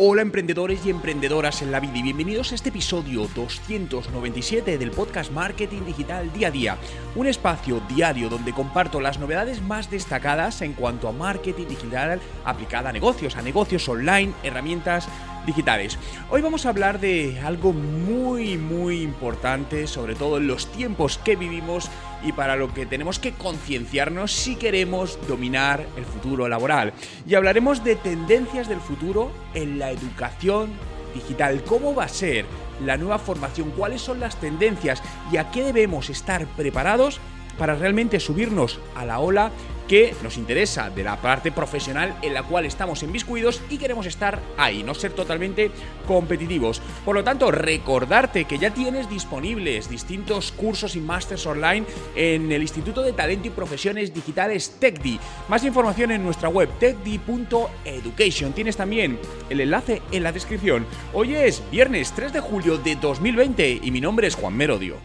Hola emprendedores y emprendedoras en la vida y bienvenidos a este episodio 297 del podcast Marketing Digital Día a Día, un espacio diario donde comparto las novedades más destacadas en cuanto a marketing digital aplicada a negocios, a negocios online, herramientas digitales. Hoy vamos a hablar de algo muy muy importante, sobre todo en los tiempos que vivimos y para lo que tenemos que concienciarnos si queremos dominar el futuro laboral. Y hablaremos de tendencias del futuro en la educación digital, cómo va a ser la nueva formación, cuáles son las tendencias y a qué debemos estar preparados para realmente subirnos a la ola que nos interesa de la parte profesional en la cual estamos inviscuidos y queremos estar ahí, no ser totalmente competitivos. Por lo tanto, recordarte que ya tienes disponibles distintos cursos y másters online en el Instituto de Talento y Profesiones Digitales TechDi. Más información en nuestra web techdi.education. Tienes también el enlace en la descripción. Hoy es viernes 3 de julio de 2020 y mi nombre es Juan Merodio.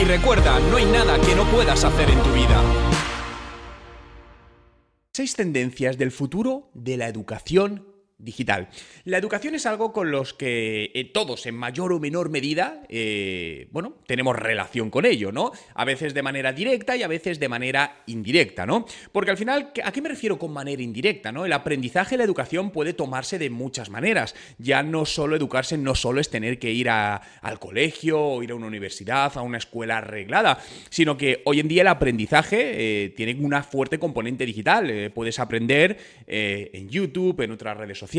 Y recuerda, no hay nada que no puedas hacer en tu vida. Seis tendencias del futuro de la educación digital. La educación es algo con los que eh, todos, en mayor o menor medida, eh, bueno, tenemos relación con ello, ¿no? A veces de manera directa y a veces de manera indirecta, ¿no? Porque al final, ¿a qué me refiero con manera indirecta, ¿no? El aprendizaje, la educación puede tomarse de muchas maneras. Ya no solo educarse, no solo es tener que ir al colegio o ir a una universidad, a una escuela arreglada, sino que hoy en día el aprendizaje eh, tiene una fuerte componente digital. puedes aprender en YouTube, en otras redes sociales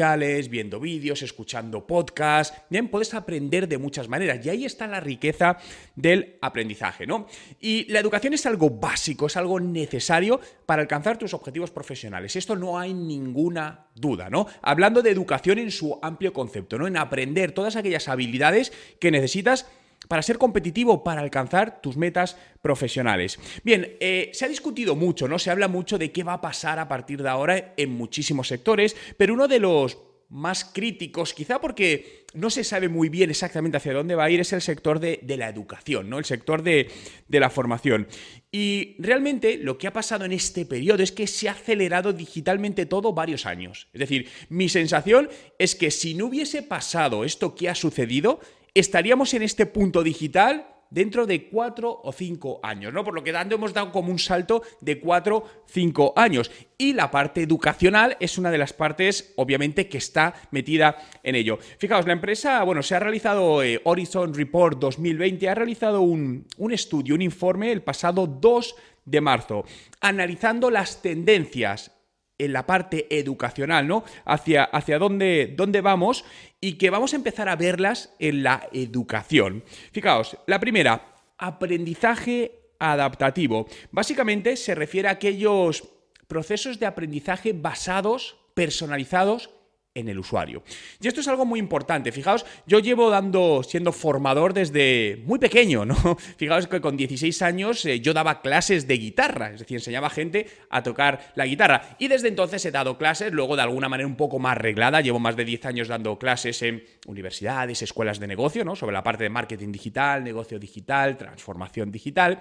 viendo vídeos, escuchando podcasts. Bien, puedes aprender de muchas maneras y ahí está la riqueza del aprendizaje, ¿no? Y la educación es algo básico, es algo necesario para alcanzar tus objetivos profesionales. Esto no hay ninguna duda, ¿no? Hablando de educación en su amplio concepto, ¿no? En aprender todas aquellas habilidades que necesitas para ser competitivo, para alcanzar tus metas profesionales. Bien, eh, se ha discutido mucho, ¿no? Se habla mucho de qué va a pasar a partir de ahora en muchísimos sectores, pero uno de los más críticos, quizá porque no se sabe muy bien exactamente hacia dónde va a ir, es el sector de, la educación, ¿no? El sector de, de, la formación. Y realmente lo que ha pasado en este periodo es que se ha acelerado digitalmente todo varios años. Es decir, mi sensación es que si no hubiese pasado esto que ha sucedido, estaríamos en este punto digital dentro de cuatro o cinco años, ¿no? Por lo que tanto hemos dado como un salto de cuatro, cinco años. Y la parte educacional es una de las partes, obviamente, que está metida en ello. Fijaos, la empresa, bueno, se ha realizado eh, Horizon Report 2020, ha realizado un, un estudio, un informe el pasado 2 de marzo, analizando las tendencias en la parte educacional, ¿no? Hacia, hacia dónde, dónde vamos y que vamos a empezar a verlas en la educación. Fijaos, la primera, aprendizaje adaptativo. Básicamente se refiere a aquellos procesos de aprendizaje basados, personalizados en el usuario. Y esto es algo muy importante. Fijaos, yo llevo dando, siendo formador desde muy pequeño, ¿no? Fijaos que con 16 años eh, yo daba clases de guitarra, es decir, enseñaba a gente a tocar la guitarra. Y desde entonces he dado clases, luego de alguna manera un poco más reglada, llevo más de 10 años dando clases en universidades, escuelas de negocio, ¿no? Sobre la parte de marketing digital, negocio digital, transformación digital.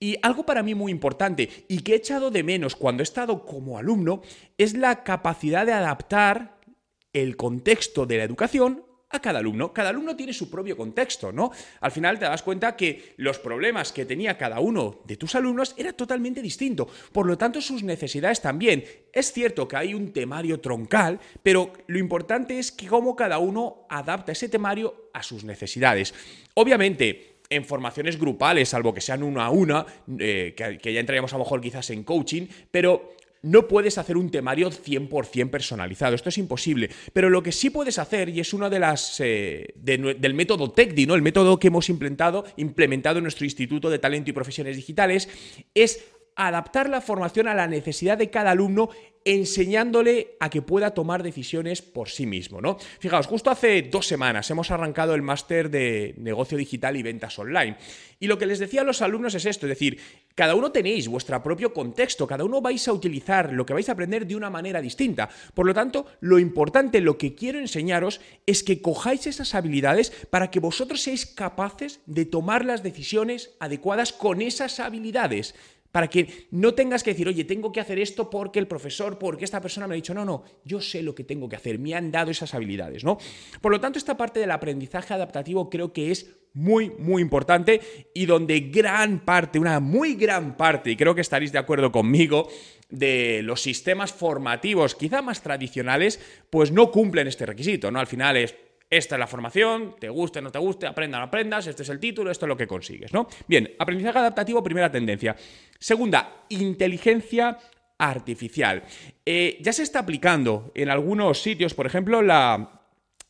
Y algo para mí muy importante y que he echado de menos cuando he estado como alumno es la capacidad de adaptar el contexto de la educación a cada alumno. Cada alumno tiene su propio contexto, ¿no? Al final te das cuenta que los problemas que tenía cada uno de tus alumnos era totalmente distinto. Por lo tanto, sus necesidades también. Es cierto que hay un temario troncal, pero lo importante es que cómo cada uno adapta ese temario a sus necesidades. Obviamente, en formaciones grupales, salvo que sean una a una, eh, que, que ya entraríamos a lo mejor quizás en coaching, pero no puedes hacer un temario 100% personalizado, esto es imposible, pero lo que sí puedes hacer, y es uno de las eh, del método TECDI, ¿no? el método que hemos implementado, implementado en nuestro Instituto de Talento y Profesiones Digitales, es adaptar la formación a la necesidad de cada alumno enseñándole a que pueda tomar decisiones por sí mismo, ¿no? Fijaos, justo hace dos semanas hemos arrancado el máster de negocio digital y ventas online. Y lo que les decía a los alumnos es esto, es decir, cada uno tenéis vuestro propio contexto, cada uno vais a utilizar lo que vais a aprender de una manera distinta. Por lo tanto, lo importante, lo que quiero enseñaros es que cojáis esas habilidades para que vosotros seáis capaces de tomar las decisiones adecuadas con esas habilidades para que no tengas que decir, oye, tengo que hacer esto porque el profesor, porque esta persona me ha dicho, no, no, yo sé lo que tengo que hacer, me han dado esas habilidades, ¿no? Por lo tanto, esta parte del aprendizaje adaptativo creo que es muy, muy importante y donde gran parte, una muy gran parte, y creo que estaréis de acuerdo conmigo, de los sistemas formativos quizá más tradicionales, pues no cumplen este requisito, ¿no? Al final es esta es la formación, te guste o no te guste, aprenda o no aprendas, este es el título, esto es lo que consigues, ¿no? Bien, aprendizaje adaptativo, primera tendencia. Segunda, inteligencia artificial. Eh, ya se está aplicando en algunos sitios, por ejemplo, la,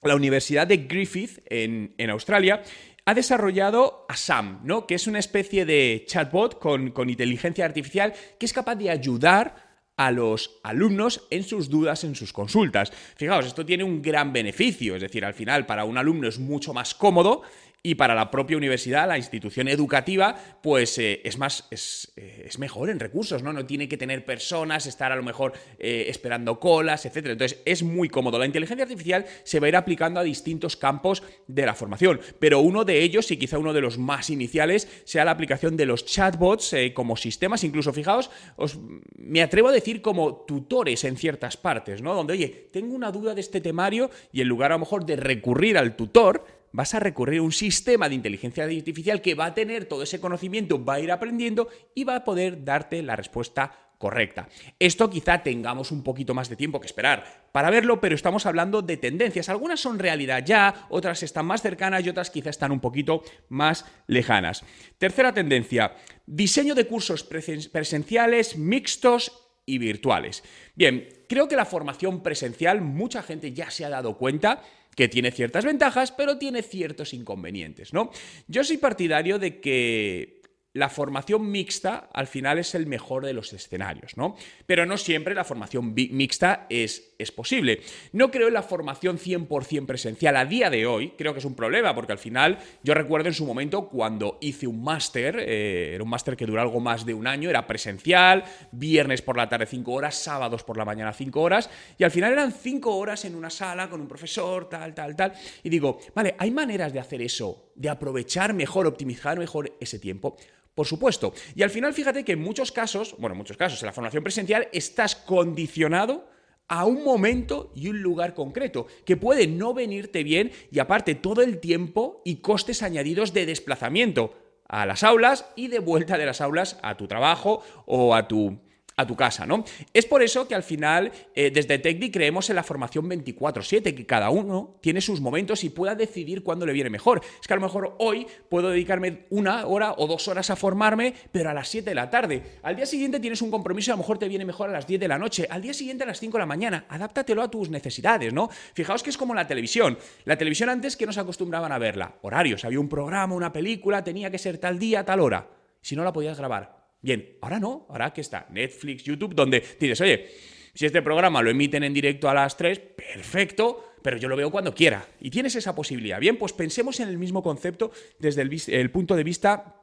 Universidad de Griffith en, Australia ha desarrollado a Sam, ¿no? que es una especie de chatbot con, con inteligencia artificial que es capaz de ayudar a los alumnos en sus dudas, en sus consultas. Fijaos, esto tiene un gran beneficio, es decir, al final para un alumno es mucho más cómodo y para la propia universidad, la institución educativa, pues eh, es más, eh, es, mejor en recursos, ¿no? No tiene que tener personas, estar a lo mejor eh, esperando colas, etc. Entonces, es muy cómodo. La inteligencia artificial se va a ir aplicando a distintos campos de la formación, pero uno de ellos, y quizá uno de los más iniciales, sea la aplicación de los chatbots como sistemas, incluso, fijaos, os, me atrevo a como tutores en ciertas partes, ¿no? Donde, oye, tengo una duda de este temario y en lugar a lo mejor de recurrir al tutor, vas a recurrir a un sistema de inteligencia artificial que va a tener todo ese conocimiento, va a ir aprendiendo y va a poder darte la respuesta correcta. Esto quizá tengamos un poquito más de tiempo que esperar para verlo, pero estamos hablando de tendencias. Algunas son realidad ya, otras están más cercanas y otras quizá están un poquito más lejanas. Tercera tendencia, diseño de cursos presenciales, mixtos y virtuales. Bien, creo que la formación presencial, mucha gente ya se ha dado cuenta que tiene ciertas ventajas, pero tiene ciertos inconvenientes, ¿no? Yo soy partidario de que la formación mixta al final es el mejor de los escenarios, ¿no? Pero no siempre la formación mixta es, es posible. No creo en la formación 100% presencial a día de hoy, creo que es un problema, porque al final yo recuerdo en su momento cuando hice un máster, eh, era un máster que duró algo más de un año, era presencial, viernes por la tarde 5 horas, sábados por la mañana 5 horas, y al final eran 5 horas en una sala con un profesor, tal, tal, tal, y digo, vale, hay maneras de hacer eso, de aprovechar mejor, optimizar mejor ese tiempo. Por supuesto. Y al final, fíjate que en muchos casos, bueno, en muchos casos, en la formación presencial estás condicionado a un momento y un lugar concreto, que puede no venirte bien y aparte todo el tiempo y costes añadidos de desplazamiento a las aulas y de vuelta de las aulas a tu trabajo o a tu a tu casa, ¿no? Es por eso que al final, eh, desde TechDi creemos en la formación 24/7, que cada uno tiene sus momentos y pueda decidir cuándo le viene mejor. Es que a lo mejor hoy puedo dedicarme una hora o dos horas a formarme, pero a las 7 de la tarde. Al día siguiente tienes un compromiso y a lo mejor te viene mejor a las 10 de la noche. Al día siguiente a las 5 de la mañana. Adáptatelo a tus necesidades, ¿no? Fijaos que es como la televisión. La televisión antes que nos acostumbraban a verla. Horarios, había un programa, una película, tenía que ser tal día, tal hora. Si no la podías grabar Bien, ahora no, ahora que está Netflix, YouTube, donde dices, oye, si este programa lo emiten en directo a las 3, perfecto, pero yo lo veo cuando quiera. Y tienes esa posibilidad. Bien, pues pensemos en el mismo concepto desde el, punto de vista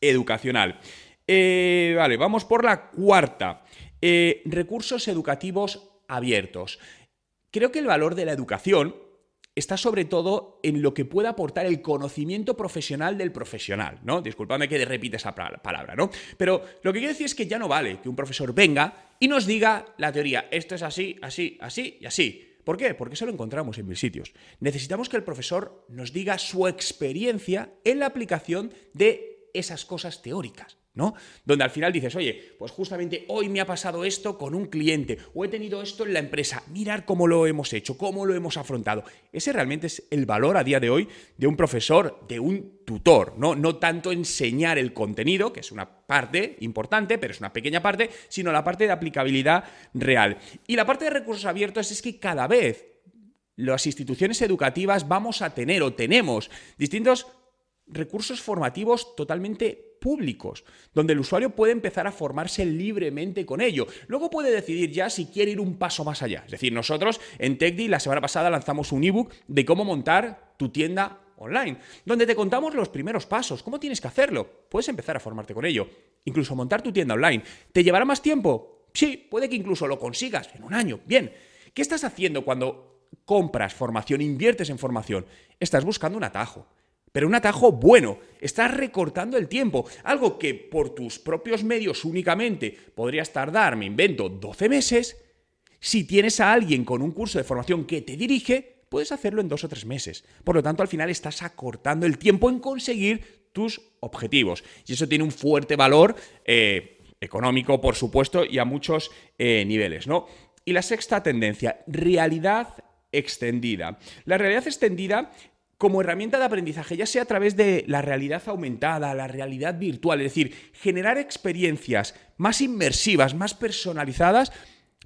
educacional. Eh, vale, vamos por la cuarta. Eh, recursos educativos abiertos. Creo que el valor de la educación está sobre todo en lo que pueda aportar el conocimiento profesional del profesional, ¿no? Disculpadme que repite esa palabra, ¿no? Pero lo que quiero decir es que ya no vale que un profesor venga y nos diga la teoría, esto es así, así, así y así. ¿Por qué? Porque eso lo encontramos en mil sitios. Necesitamos que el profesor nos diga su experiencia en la aplicación de esas cosas teóricas. Donde al final dices, oye, pues justamente hoy me ha pasado esto con un cliente o he tenido esto en la empresa, mirar cómo lo hemos hecho, cómo lo hemos afrontado. Ese realmente es el valor a día de hoy de un profesor, de un tutor, ¿no? No tanto enseñar el contenido, que es una parte importante, pero es una pequeña parte, sino la parte de aplicabilidad real. Y la parte de recursos abiertos es que cada vez las instituciones educativas vamos a tener o tenemos distintos recursos formativos totalmente públicos, donde el usuario puede empezar a formarse libremente con ello. Luego puede decidir ya si quiere ir un paso más allá. Es decir, nosotros en TechDi la semana pasada lanzamos un ebook de cómo montar tu tienda online, donde te contamos los primeros pasos, cómo tienes que hacerlo. Puedes empezar a formarte con ello. Incluso montar tu tienda online. ¿Te llevará más tiempo? Sí, puede que incluso lo consigas en un año. Bien. ¿Qué estás haciendo cuando compras formación, inviertes en formación? Estás buscando un atajo pero un atajo bueno. Estás recortando el tiempo, algo que por tus propios medios únicamente podrías tardar, me invento, 12 meses. Si tienes a alguien con un curso de formación que te dirige, puedes hacerlo en dos o tres meses. Por lo tanto, al final estás acortando el tiempo en conseguir tus objetivos. Y eso tiene un fuerte valor eh, económico, por supuesto, y a muchos eh, niveles, ¿no? Y la sexta tendencia, realidad extendida. La realidad extendida como herramienta de aprendizaje, ya sea a través de la realidad aumentada, la realidad virtual, es decir, generar experiencias más inmersivas, más personalizadas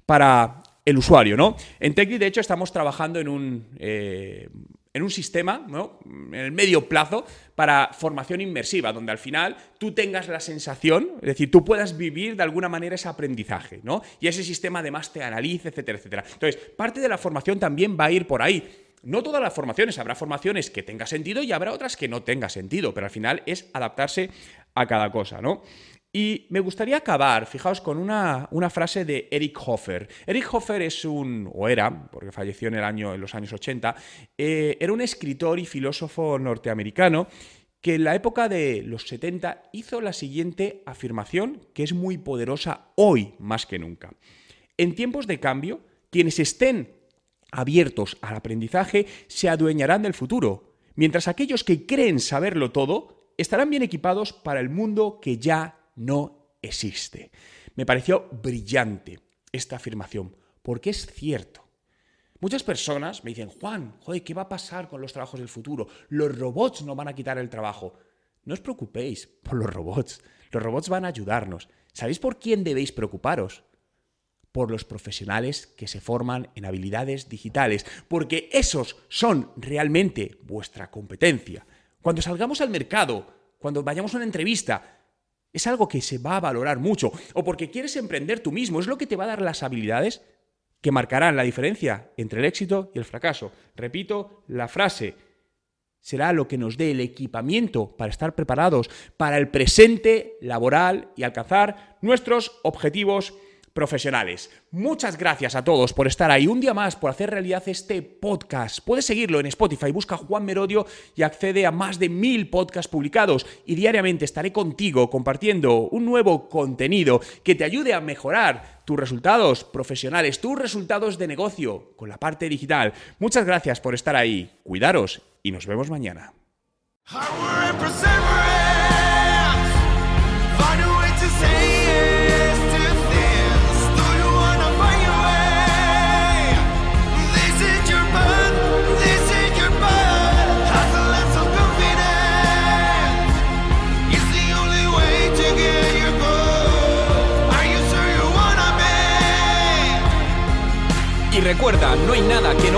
para el usuario, ¿no? En Techly, de hecho, estamos trabajando en un, eh, en un sistema, ¿no? En el medio plazo, para formación inmersiva, donde al final tú tengas la sensación, es decir, tú puedas vivir de alguna manera ese aprendizaje, ¿no? Y ese sistema además te analice, etcétera, etcétera. Entonces, parte de la formación también va a ir por ahí no todas las formaciones, habrá formaciones que tenga sentido y habrá otras que no tenga sentido, pero al final es adaptarse a cada cosa, ¿no? Y me gustaría acabar, fijaos, con una, frase de Eric Hoffer. Eric Hoffer es un, o era, porque falleció en, el año, en los años 80, eh, era un escritor y filósofo norteamericano que en la época de los 70 hizo la siguiente afirmación, que es muy poderosa hoy más que nunca. En tiempos de cambio, quienes estén abiertos al aprendizaje se adueñarán del futuro, mientras aquellos que creen saberlo todo estarán bien equipados para el mundo que ya no existe. Me pareció brillante esta afirmación, porque es cierto. Muchas personas me dicen, Juan, joder, ¿qué va a pasar con los trabajos del futuro? Los robots no van a quitar el trabajo. No os preocupéis por los robots. Los robots van a ayudarnos. ¿Sabéis por quién debéis preocuparos? Por los profesionales que se forman en habilidades digitales, porque esos son realmente vuestra competencia. Cuando salgamos al mercado, cuando vayamos a una entrevista, es algo que se va a valorar mucho, o porque quieres emprender tú mismo, es lo que te va a dar las habilidades que marcarán la diferencia entre el éxito y el fracaso. Repito la frase, será lo que nos dé el equipamiento para estar preparados para el presente laboral y alcanzar nuestros objetivos profesionales. Muchas gracias a todos por estar ahí un día más, por hacer realidad este podcast. Puedes seguirlo en Spotify, busca Juan Merodio y accede a más de mil podcasts publicados y diariamente estaré contigo compartiendo un nuevo contenido que te ayude a mejorar tus resultados profesionales, tus resultados de negocio con la parte digital. Muchas gracias por estar ahí, cuidaros y nos vemos mañana.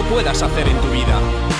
Puedas hacer en tu vida.